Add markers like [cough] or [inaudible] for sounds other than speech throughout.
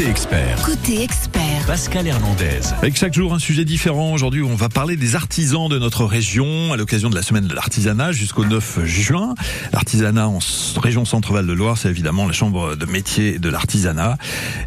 Côté expert, Côté expert, Pascal Hernandez. Avec chaque jour un sujet différent. Aujourd'hui, on va parler des artisans de notre région à l'occasion de la semaine de l'artisanat jusqu'au 9 juin. L'artisanat en région Centre-Val de Loire, c'est évidemment la chambre de métier de l'artisanat.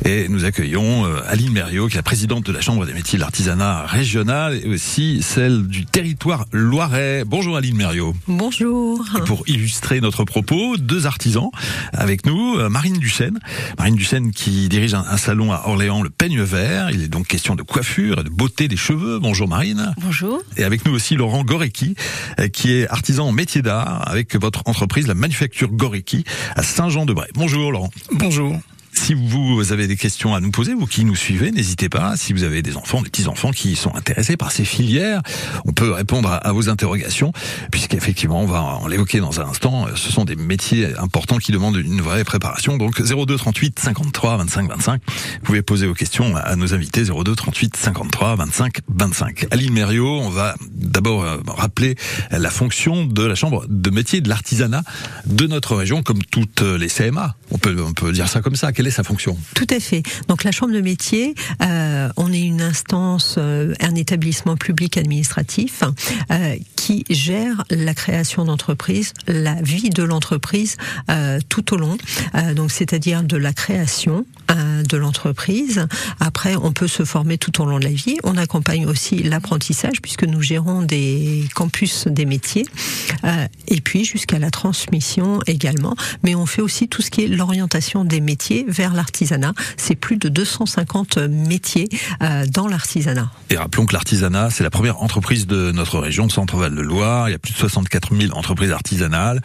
Et nous accueillons euh, Aline Mériot, qui est la présidente de la chambre des métiers de l'artisanat régional et aussi celle du territoire loirais. Bonjour Aline Mériot. Bonjour. Et pour illustrer notre propos, deux artisans avec nous. Euh, Marine Duchesne. Marine Duchesne qui dirige un salon à Orléans, le Peigne Vert. Il est donc question de coiffure et de beauté des cheveux. Bonjour Marine. Bonjour. Et avec nous aussi Laurent Gorecki, euh, qui est artisan en métier d'art avec votre entreprise, la manufacture Gorecki, à Saint-Jean-de-Bray. Bonjour Laurent. Bonjour. Si vous avez des questions à nous poser, vous qui nous suivez, n'hésitez pas. Si vous avez des enfants, des petits-enfants qui sont intéressés par ces filières, on peut répondre à, vos interrogations, puisqu'effectivement, on va en l'évoquer dans un instant, ce sont des métiers importants qui demandent une vraie préparation. Donc 02 38 53 25 25, vous pouvez poser vos questions à nos invités 02 38 53 25 25. Aline Mériot, on va d'abord euh, rappeler la fonction de la chambre de métier de l'artisanat de notre région, comme toutes les CMA. On peut, on peut dire ça comme ça. Tout à fait. Donc la chambre de métier, euh, on est une instance, euh, un établissement public administratif euh, qui gère la création d'entreprise, la vie de l'entreprise tout au long. Donc c'est-à-dire de la création de l'entreprise. Après, on peut se former tout au long de la vie. On accompagne aussi l'apprentissage puisque nous gérons des campus des métiers euh, et puis jusqu'à la transmission également. Mais on fait aussi tout ce qui est l'orientation des métiers vers l'artisanat. C'est plus de 250 métiers euh, dans l'artisanat. Et rappelons que l'artisanat, c'est la première entreprise de notre région, Centre-Val de Loire. Il y a plus de 64 000 entreprises artisanales,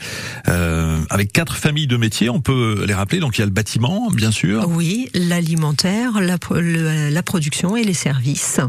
euh, avec quatre familles de métiers. On peut les rappeler. Donc il y a le bâtiment, bien sûr. Oui, l'alimentaire, la, le- la production et les services.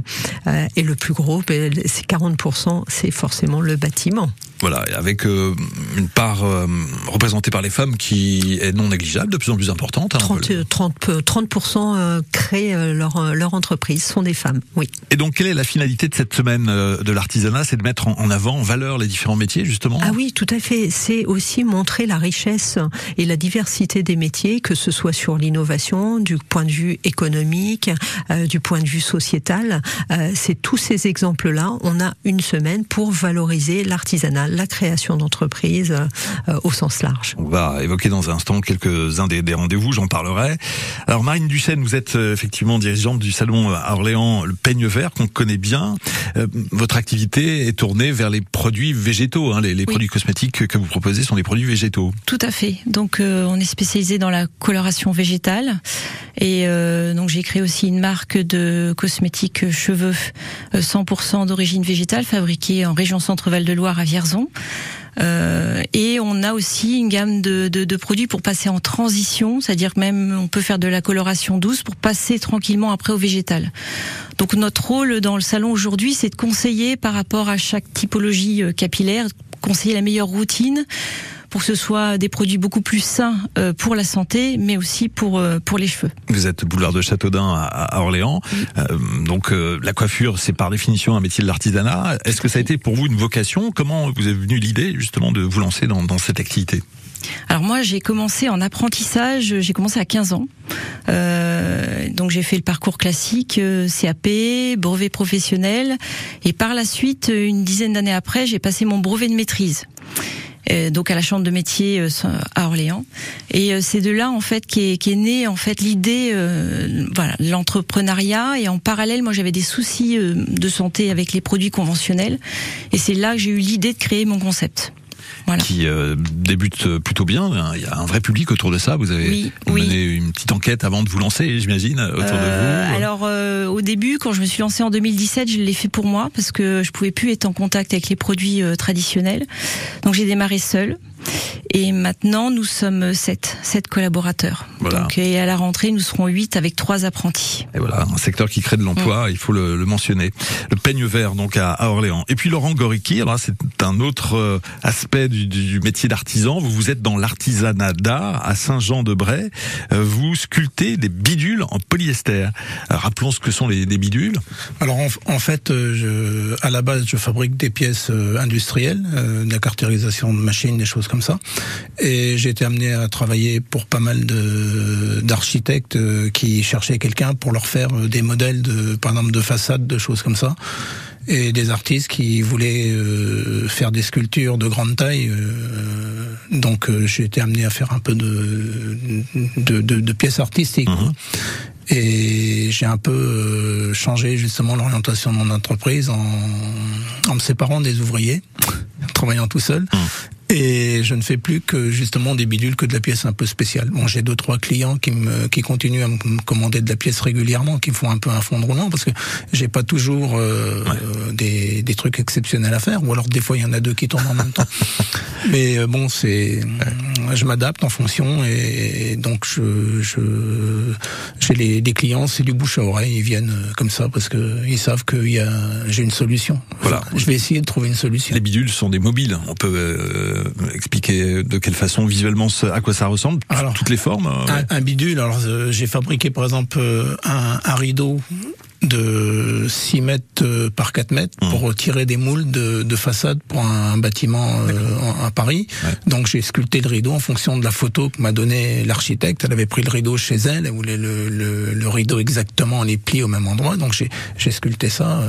Euh, et le plus gros, ben, c'est 40%, c'est forcément le bâtiment. Voilà, avec euh, une part euh, représentée par les femmes qui est non négligeable, de plus en plus importante. hein, on peut 30, le- euh, 30, euh, 30% euh, créent leur, leur entreprise, sont des femmes, oui. Et donc, quelle est la finalité de cette semaine de l'artisanat? C'est de mettre en en avant, en valeur, les différents métiers, justement? Ah oui, tout à fait. C'est aussi montrer la richesse et la diversité des métiers, que ce soit sur l'innovation, du point de vue économique, euh, du point de vue sociétal. Euh, c'est tous ces exemples-là. On a une semaine pour valoriser l'artisanat, la création d'entreprises euh, au sens large. On va évoquer dans un instant quelques-uns des, des rendez-vous, j'en parlerai. Alors Marine Duchesne, vous êtes euh, effectivement dirigeante du salon à Orléans, le Peigne Vert, qu'on connaît bien. Euh, votre activité est tournée vers les produits végétaux. Hein, les les Oui. produits cosmétiques que vous proposez sont des produits végétaux. Tout à fait. Donc euh, on est spécialisé dans la coloration végétale et euh, donc j'ai créé aussi une marque de cosmétiques cheveux euh, 100% d'origine végétale fabriquée en région Centre-Val de Loire à Vierzon. Euh, et on a aussi une gamme de, de, de produits pour passer en transition, c'est-à-dire même on peut faire de la coloration douce pour passer tranquillement après au végétal. Donc notre rôle dans le salon aujourd'hui, c'est de conseiller par rapport à chaque typologie euh, capillaire, conseiller la meilleure routine pour que ce soit des produits beaucoup plus sains euh, pour la santé, mais aussi pour euh, pour les cheveux. Vous êtes boulevard de Châteaudun à, à Orléans. Euh, donc euh, la coiffure, c'est par définition un métier de l'artisanat. Est-ce que ça a été pour vous une vocation? Comment vous est venue l'idée justement de vous lancer dans, dans cette activité? Alors moi, j'ai commencé en apprentissage, j'ai commencé à 15 ans. Euh, donc j'ai fait le parcours classique, CAP, brevet professionnel, et par la suite, une dizaine d'années après, j'ai passé mon brevet de maîtrise. Euh, donc à la chambre de métier euh, à Orléans. Et euh, c'est de là en fait qui est, née en fait l'idée euh, voilà l'entrepreneuriat. Et en parallèle moi j'avais des soucis de santé avec les produits conventionnels. Et c'est là que j'ai eu l'idée de créer mon concept voilà qui euh, débute plutôt bien. hein. Il y a un vrai public autour de ça. Vous avez Oui, mené oui. une petite enquête avant de vous lancer, j'imagine, autour Euh, de vous. Alors euh, au début, quand je me suis lancée en 2017, je l'ai fait pour moi parce que je pouvais plus être en contact avec les produits euh, traditionnels. Donc j'ai démarré seule. Et maintenant, nous sommes sept, sept collaborateurs. Voilà. Donc, et à la rentrée, nous serons huit avec trois apprentis. Et voilà, un secteur qui crée de l'emploi, Mm. il faut le, le mentionner. Le peigne vert, donc à, à Orléans. Et puis Laurent Goricki, alors là, c'est un autre euh, aspect du, du métier d'artisan. Vous vous êtes dans l'artisanat d'art à Saint-Jean-de-Bray. Euh, vous sculptez des bidules en polyester. Euh, rappelons ce que sont les, les bidules. Alors en, en fait, euh, je, à la base, je fabrique des pièces industrielles, euh, de la caractérisation de machines, des choses comme ça. Et j'ai été amené à travailler pour pas mal de d'architectes qui cherchaient quelqu'un pour leur faire des modèles de, par exemple, de façades, de choses comme ça et des artistes qui voulaient euh, faire des sculptures de grande taille. Euh, donc euh, j'ai été amené à faire un peu de, de, de, de pièces artistiques. Mhm. Et j'ai un peu changé justement l'orientation de mon entreprise en, en me séparant des ouvriers, [laughs] travaillant tout seul. Mhm. Et je ne fais plus que justement des bidules, que de la pièce un peu spéciale. Bon, j'ai deux trois clients qui me qui continuent à me commander de la pièce régulièrement, qui font un peu un fond de roulement parce que j'ai pas toujours euh, des, des trucs exceptionnels à faire, ou alors des fois il y en a deux qui tombent en même temps. [laughs] Mais euh, bon, c'est je m'adapte en fonction et, donc je je j'ai les des clients, c'est du bouche à oreille, ils viennent euh, comme ça parce que ils savent que y a j'ai une solution. Voilà, je vais essayer de trouver une solution. Les bidules sont des mobiles, on peut euh, expliquer de quelle façon visuellement à quoi ça ressemble alors, Toutes les formes euh, un, bidule, alors euh, j'ai fabriqué par exemple un, un rideau de 6 mètres par 4 mètres mmh. pour tirer des moules de, de façade pour un, bâtiment à Paris. Donc j'ai sculpté le rideau en fonction de la photo que m'a donné l'architecte. Elle avait pris le rideau chez elle, elle voulait le, le, le rideau exactement les plis au même endroit. Donc j'ai sculpté ça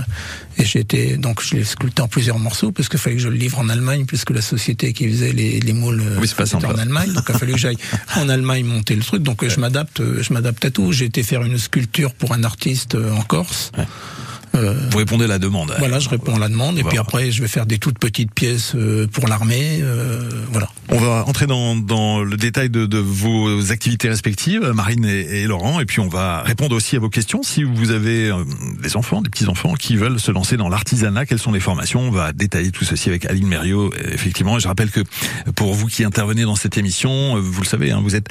et j'étais donc je l'ai sculpté en plusieurs morceaux parce qu'il fallait que je le livre en Allemagne puisque la société qui faisait les, les moules oui, était en Allemagne. Donc il a fallu que j'aille en Allemagne monter le truc. Donc je m'adapte, je m'adapte à tout. J'ai été faire une sculpture pour un artiste en Corse. Euh, Vous répondez à la demande. Voilà, je réponds à la demande et puis après je vais faire des toutes petites pièces euh, pour l'armée. Euh, voilà. On va entrer dans, dans le détail de, de vos activités respectives, Marine et, et, Laurent, et puis on va répondre aussi à vos questions. Si vous avez des enfants, des petits enfants qui veulent se lancer dans l'artisanat, quelles sont les formations? On va détailler tout ceci avec Aline Mériot. Effectivement, et je rappelle que pour vous qui intervenez dans cette émission, vous le savez, hein, vous êtes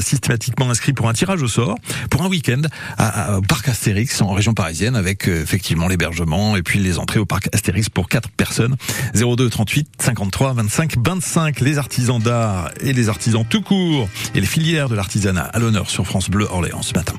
systématiquement inscrit pour un tirage au sort, pour un week-end à, au parc Astérix en région parisienne, avec effectivement effectivement l'hébergement et puis les entrées au parc Astérix pour 4 personnes. 02 38 53 25 25. Les artisans d'art et les artisans tout court et les filières de l'artisanat à l'honneur sur France Bleu Orléans ce matin.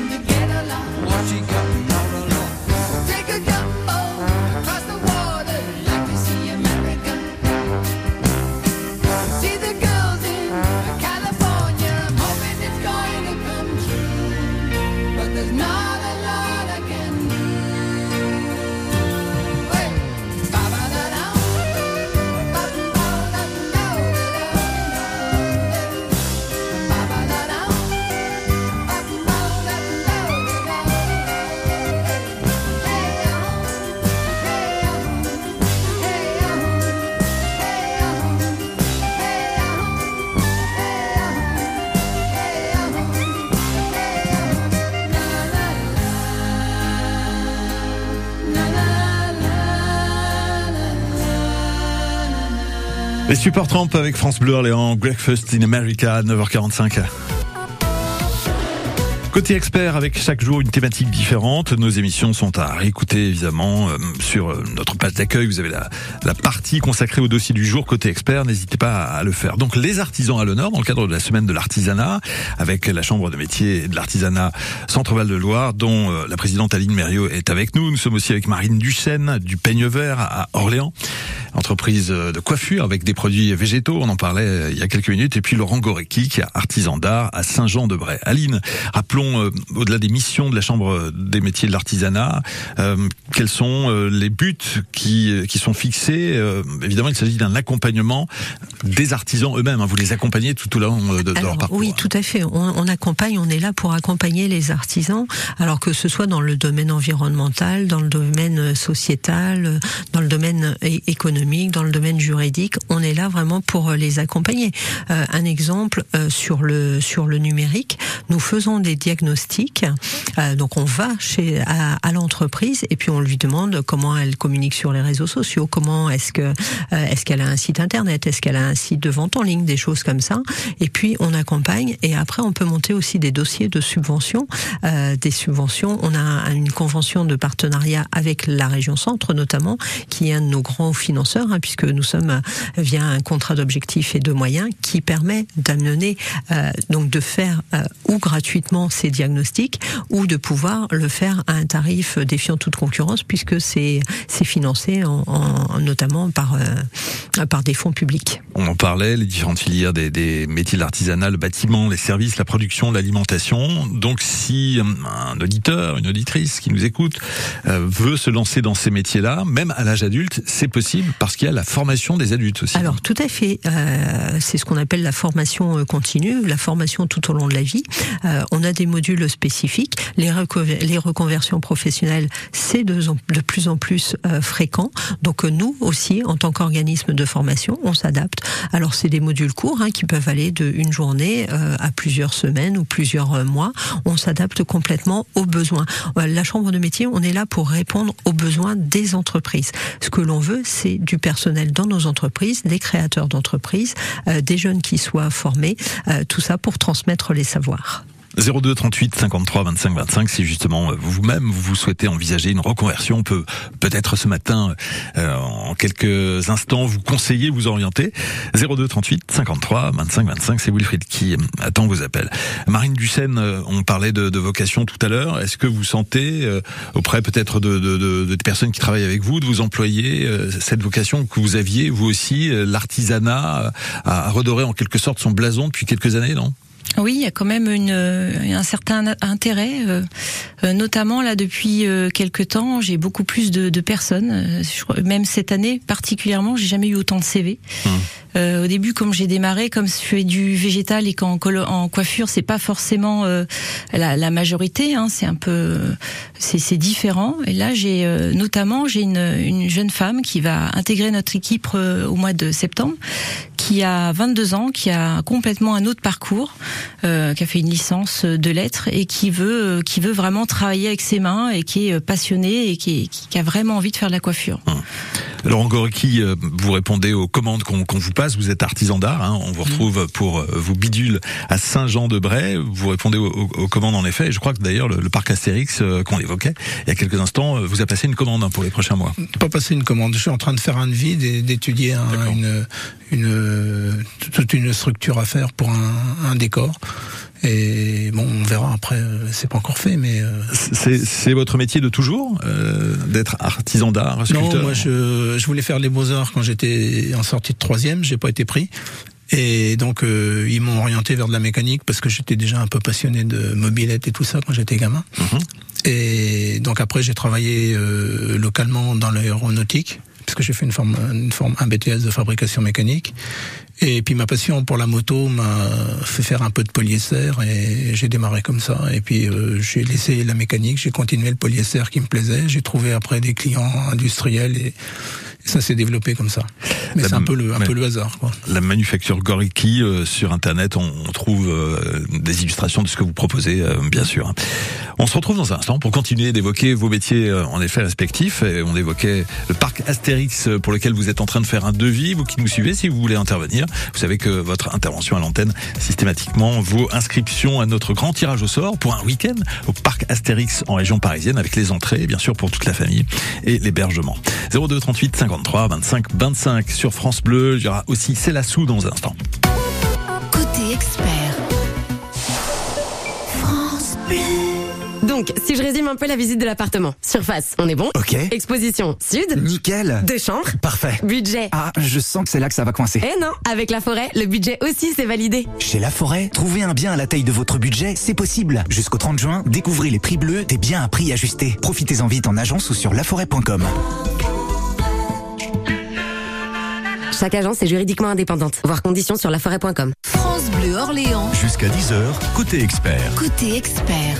What she got? Les Super Trump avec France Bleu Orléans, Breakfast in America, 9h45. Côté expert, avec chaque jour une thématique différente. Nos émissions sont à réécouter évidemment euh, sur euh, notre page d'accueil. Vous avez la, partie consacrée au dossier du jour côté expert. N'hésitez pas à le faire. Donc les artisans à l'honneur dans le cadre de la semaine de l'artisanat avec la chambre de métier de l'artisanat Centre-Val de Loire dont euh, la présidente Aline Mériot est avec nous. Nous sommes aussi avec Marine Duchesne du Peigne Vert à Orléans, entreprise de coiffure avec des produits végétaux. On en parlait il y a quelques minutes. Et puis Laurent Gorecki qui est artisan d'art à Saint-Jean-de-Bray. Aline, rappelons euh, au-delà des missions de la Chambre des métiers de l'artisanat, euh, quels sont euh, les buts qui, qui sont fixés? Évidemment, il s'agit d'un accompagnement des artisans eux-mêmes. Hein. Vous les accompagnez tout au long de, leur parcours. Oui, hein. tout à fait. On, accompagne, on est là pour accompagner les artisans, alors que ce soit dans le domaine environnemental, dans le domaine sociétal, dans le domaine économique, dans le domaine juridique, on est là vraiment pour les accompagner. un exemple sur le sur le numérique, nous faisons des diagnostic. Euh, donc on va chez à, l'entreprise et puis on lui demande comment elle communique sur les réseaux sociaux, comment est-ce que euh, est-ce qu'elle a un site internet, est-ce qu'elle a un site de vente en ligne, des choses comme ça. Et puis on accompagne et après on peut monter aussi des dossiers de subventions, euh, des subventions. On a une convention de partenariat avec la région Centre notamment, qui est un de nos grands hein, puisque nous sommes via un contrat d'objectifs et de moyens qui permet d'amener donc de faire ou gratuitement ces diagnostics ou de pouvoir le faire à un tarif défiant toute concurrence puisque c'est financé en, notamment par euh, par des fonds publics. On en parlait, les différentes filières des, des métiers de l'artisanat, le bâtiment, les services, la production, l'alimentation. Donc si un auditeur, une auditrice qui nous écoute euh, veut se lancer dans ces métiers-là, même à l'âge adulte, c'est possible parce qu'il y a la formation des adultes aussi. Alors tout à fait, euh, c'est ce qu'on appelle la formation continue, la formation tout au long de la vie. on a des modules spécifiques. Les, reconversions professionnelles, c'est de, de, plus en plus euh, fréquent. Donc euh, nous aussi, en tant qu'organisme de formation, on s'adapte. Alors c'est des modules courts hein, qui peuvent aller de une journée euh, à plusieurs semaines ou plusieurs mois. On s'adapte complètement aux besoins. La chambre de métier, on est là pour répondre aux besoins des entreprises. Ce que l'on veut, c'est du personnel dans nos entreprises, des créateurs d'entreprises, des jeunes qui soient formés, tout ça pour transmettre les savoirs. 02 38 53 25 25 si justement euh, vous-même vous souhaitez envisager une reconversion on peut peut-être ce matin euh, en quelques instants vous conseiller vous orienter. 02 38 53 25 25 c'est Wilfried qui euh, attend vos appels. Marine Duchesne on parlait de, vocation tout à l'heure. Est-ce que vous sentez auprès peut-être de, personnes qui travaillent avec vous de vous employer cette vocation que vous aviez vous aussi l'artisanat à redorer en quelque sorte son blason depuis quelques années non? Oui, il y a quand même une, euh, un certain intérêt, euh, euh, notamment là depuis quelques temps, j'ai beaucoup plus de, personnes. même cette année particulièrement, j'ai jamais eu autant de CV. Hum. Euh, au début, comme j'ai démarré, comme je fais du végétal et qu'en en coiffure, c'est pas forcément euh, la, la, majorité, hein, c'est un peu, c'est différent. Et là, j'ai euh, notamment j'ai une, une, jeune femme qui va intégrer notre équipe au mois de septembre, qui a 22 ans, qui a complètement un autre parcours, qui a fait une licence de lettres et qui veut, qui veut vraiment travailler avec ses mains et qui est passionné et qui, qui a vraiment envie de faire de la coiffure. Hum. Laurent Gorki, euh, vous répondez aux commandes qu'on vous passe. Vous êtes artisan d'art. Hein. On vous retrouve pour euh, vos bidules à Saint-Jean-de-Bray. Vous répondez aux, commandes en effet. Et je crois que d'ailleurs le, parc Astérix euh, qu'on évoquait il y a quelques instants vous a passé une commande hein, pour les prochains mois. Pas passé une commande. Je suis en train de faire un devis, d'étudier une, une, toute une structure à faire pour un, un décor. Et bon, on verra après. Euh, c'est pas encore fait, mais euh, c'est votre métier de toujours euh, d'être artisan d'art, sculpteur. Non, moi je, je voulais faire les beaux arts quand j'étais en sortie de troisième. J'ai pas été pris. Et donc ils m'ont orienté vers de la mécanique parce que j'étais déjà un peu passionné de mobilette et tout ça quand j'étais gamin. Mhm. Et donc après j'ai travaillé localement dans l'aéronautique parce que j'ai fait une forme, une un BTS de fabrication mécanique. Et puis ma passion pour la moto m'a fait faire un peu de polyester et j'ai démarré comme ça. Et puis euh, j'ai laissé la mécanique, j'ai continué le polyester qui me plaisait. J'ai trouvé après des clients industriels et ça s'est développé comme ça. Mais c'est un peu le un peu le hasard. Quoi. La manufacture Goriki sur internet, on, trouve des illustrations de ce que vous proposez, bien sûr. On se retrouve dans un instant pour continuer d'évoquer vos métiers en effet respectifs. Et on évoquait le parc Astérix pour lequel vous êtes en train de faire un devis. Vous qui nous suivez, si vous voulez intervenir, vous savez que votre intervention à l'antenne systématiquement vaut inscription à notre grand tirage au sort pour un week-end au parc Astérix en région parisienne avec les entrées, bien sûr pour toute la famille et l'hébergement. 02 38 53 25 25 sur France Bleu. Il y aura aussi C'est la sous dans un instant. Côté expert. France Bleu. Donc, si je résume un peu la visite de l'appartement. Surface, on est bon. Ok. Exposition, sud. Nickel. Deux chambres. Parfait. Budget. Ah, je sens que c'est là que ça va coincer. Eh non, avec la forêt, le budget aussi c'est validé. Chez La Forêt, trouver un bien à la taille de votre budget, c'est possible. Jusqu'au 30 juin, découvrez les prix bleus des biens à prix ajustés. Profitez-en vite en agence ou sur laforêt.com. Chaque agence est juridiquement indépendante. Voir conditions sur laforêt.com. France Bleu Orléans. Jusqu'à 10h, côté expert. Côté expert.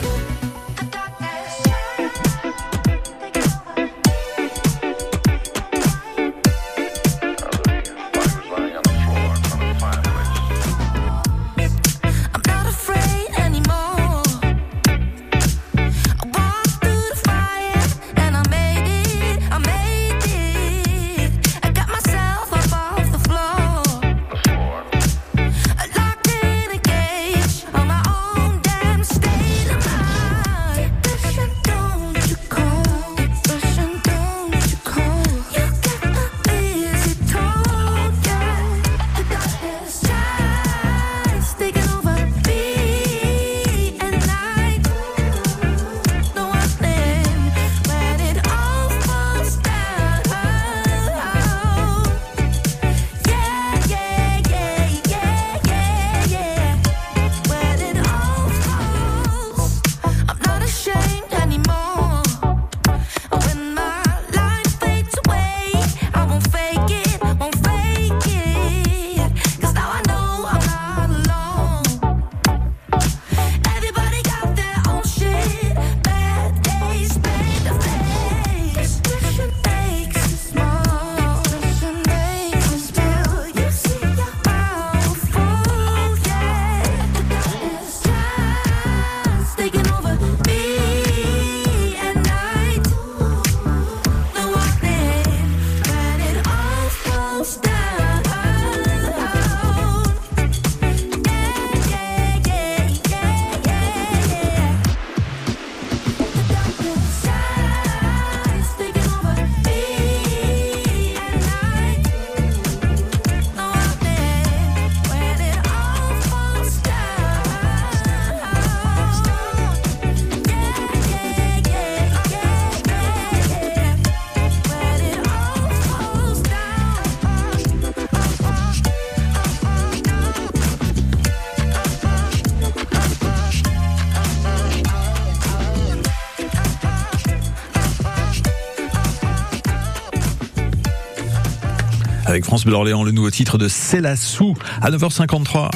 France Bleu Orléans, le nouveau titre de C'est la sous à 9h53.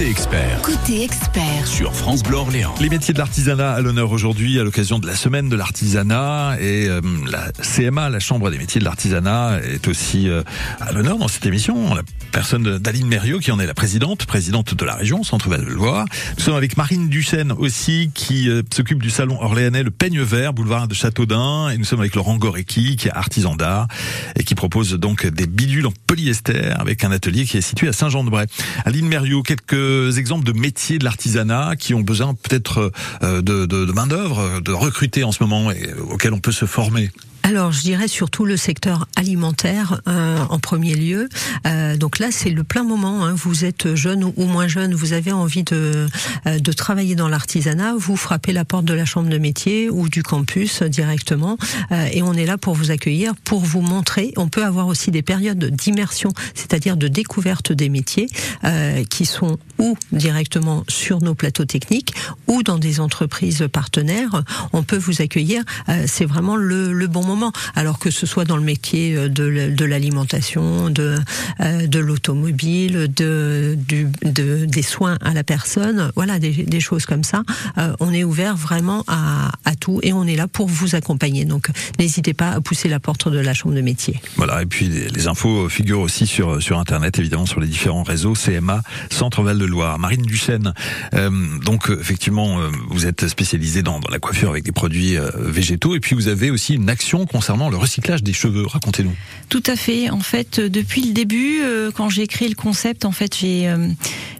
Côté expert. Côté expert. Sur France Bleu Orléans. Les métiers de l'artisanat à l'honneur aujourd'hui à l'occasion de la semaine de l'artisanat et euh, la CMA, la Chambre des métiers de l'artisanat, est aussi euh, à l'honneur dans cette émission. La personne d'Aline Mériot qui en est la présidente, présidente de la région Centre-Val de Loire. Nous sommes avec Marine Duchesne aussi qui euh, s'occupe du salon orléanais Le Peigne Vert, boulevard de Châteaudun. Et nous sommes avec Laurent Gorecki qui est artisan d'art et qui propose donc des bidules en polyester avec un atelier qui est situé à Saint-Jean-de-Bray. Aline Mériot, quelques exemples de métiers de l'artisanat qui ont besoin peut-être euh, de, de, de main-d'œuvre, de recruter en ce moment et auxquels on peut se former alors, je dirais surtout le secteur alimentaire euh, en premier lieu. Euh, donc là, c'est le plein moment. Hein. Vous êtes jeune ou, moins jeune, vous avez envie de, euh, de travailler dans l'artisanat, vous frappez la porte de la chambre de métier ou du campus directement, euh, et on est là pour vous accueillir, pour vous montrer. On peut avoir aussi des périodes d'immersion, c'est-à-dire de découverte des métiers, euh, qui sont ou directement sur nos plateaux techniques ou dans des entreprises partenaires. On peut vous accueillir. c'est vraiment le, le bon moment moment. Alors que ce soit dans le métier euh, de, l'alimentation, de, euh, de l'automobile, de, de, des soins à la personne, voilà, des, des choses comme ça. Euh, on est ouvert vraiment à, à tout et on est là pour vous accompagner. Donc n'hésitez pas à pousser la porte de la chambre de métier. Voilà, et puis les, les infos figurent aussi sur sur internet, évidemment sur les différents réseaux CMA Centre Val de Loire. Marine Duchesne, euh, donc effectivement, euh, vous êtes spécialisée dans, dans la coiffure avec des produits végétaux, et puis vous avez aussi une action concernant le recyclage des cheveux. Racontez-nous. Tout à fait. En fait, euh, depuis le début, euh, quand j'ai créé le concept, en fait, j'ai euh,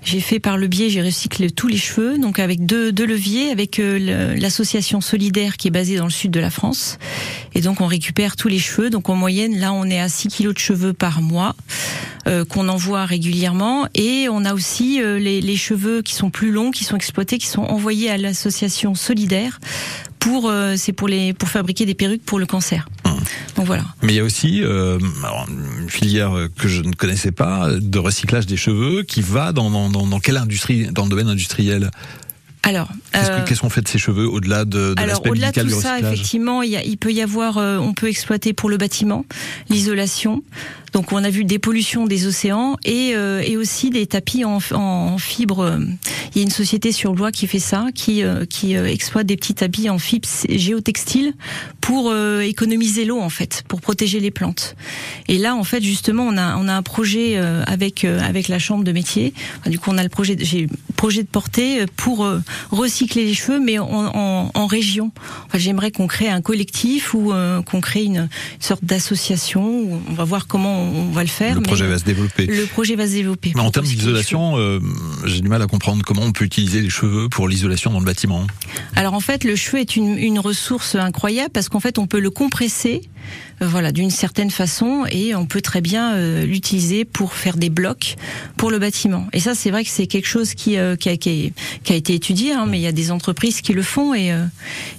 j'ai fait par le biais, j'ai recyclé tous les cheveux, donc avec deux, leviers, avec l'association solidaire qui est basée dans le sud de la France. Et donc on récupère tous les cheveux. Donc en moyenne, là, on est à 6 kilos de cheveux par mois qu'on envoie régulièrement. Et on a aussi les cheveux qui sont plus longs, qui sont exploités, qui sont envoyés à l'association solidaire pour euh, c'est pour les pour fabriquer des perruques pour le cancer. Donc voilà. Mais il y a aussi euh, une filière que je ne connaissais pas de recyclage des cheveux qui va dans, dans, dans, dans quelle industrie Dans le domaine industriel? Alors, Qu'est-ce euh, qu'est-ce qu'on fait de ces cheveux au-delà de, de Alors au-delà de tout ça, effectivement, il, y a- il peut y avoir, euh, on peut exploiter pour le bâtiment, l'isolation. Donc on a vu des pollutions des océans et, euh, et aussi des tapis en, en, fibre. Il y a une société sur Blois qui fait ça, qui, euh, qui euh, exploite des petits tapis en fibre géotextile pour euh, économiser l'eau en fait, pour protéger les plantes. Et là en fait justement on a on a un projet euh, avec euh, avec la chambre de métier. Du coup on a le projet de- j'ai projet de portée pour recycler les cheveux mais en, en, en région. Enfin, j'aimerais qu'on crée un collectif ou qu'on crée une, une sorte d'association. On va voir comment on, va le faire. Le mais projet va se développer. Le projet va se développer. Mais en termes d'isolation, euh, j'ai du mal à comprendre comment on peut utiliser les cheveux pour l'isolation dans le bâtiment. Alors en fait, le cheveu est une, une ressource incroyable parce qu'en fait, on peut le compresser, voilà, d'une certaine façon, et on peut très bien euh, l'utiliser pour faire des blocs pour le bâtiment. Et ça, c'est vrai que c'est quelque chose qui, euh, a, été étudié, hein, mais il y a des entreprises qui le font, et, euh,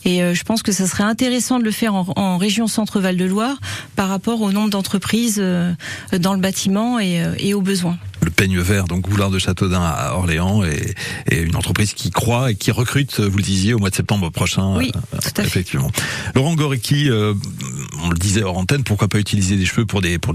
euh, je pense que ça serait intéressant de le faire en, région Centre-Val de Loire par rapport au nombre d'entreprises euh, dans le bâtiment et, euh, et aux besoins. Le peigne vert, donc boulard de Châteaudun à Orléans, et, et une entreprise qui croit et qui recrute, vous le disiez, au mois de septembre prochain. Oui, euh, tout à fait. effectivement. Laurent Gorecki, euh, on le disait hors antenne, pourquoi pas utiliser des cheveux pour des pour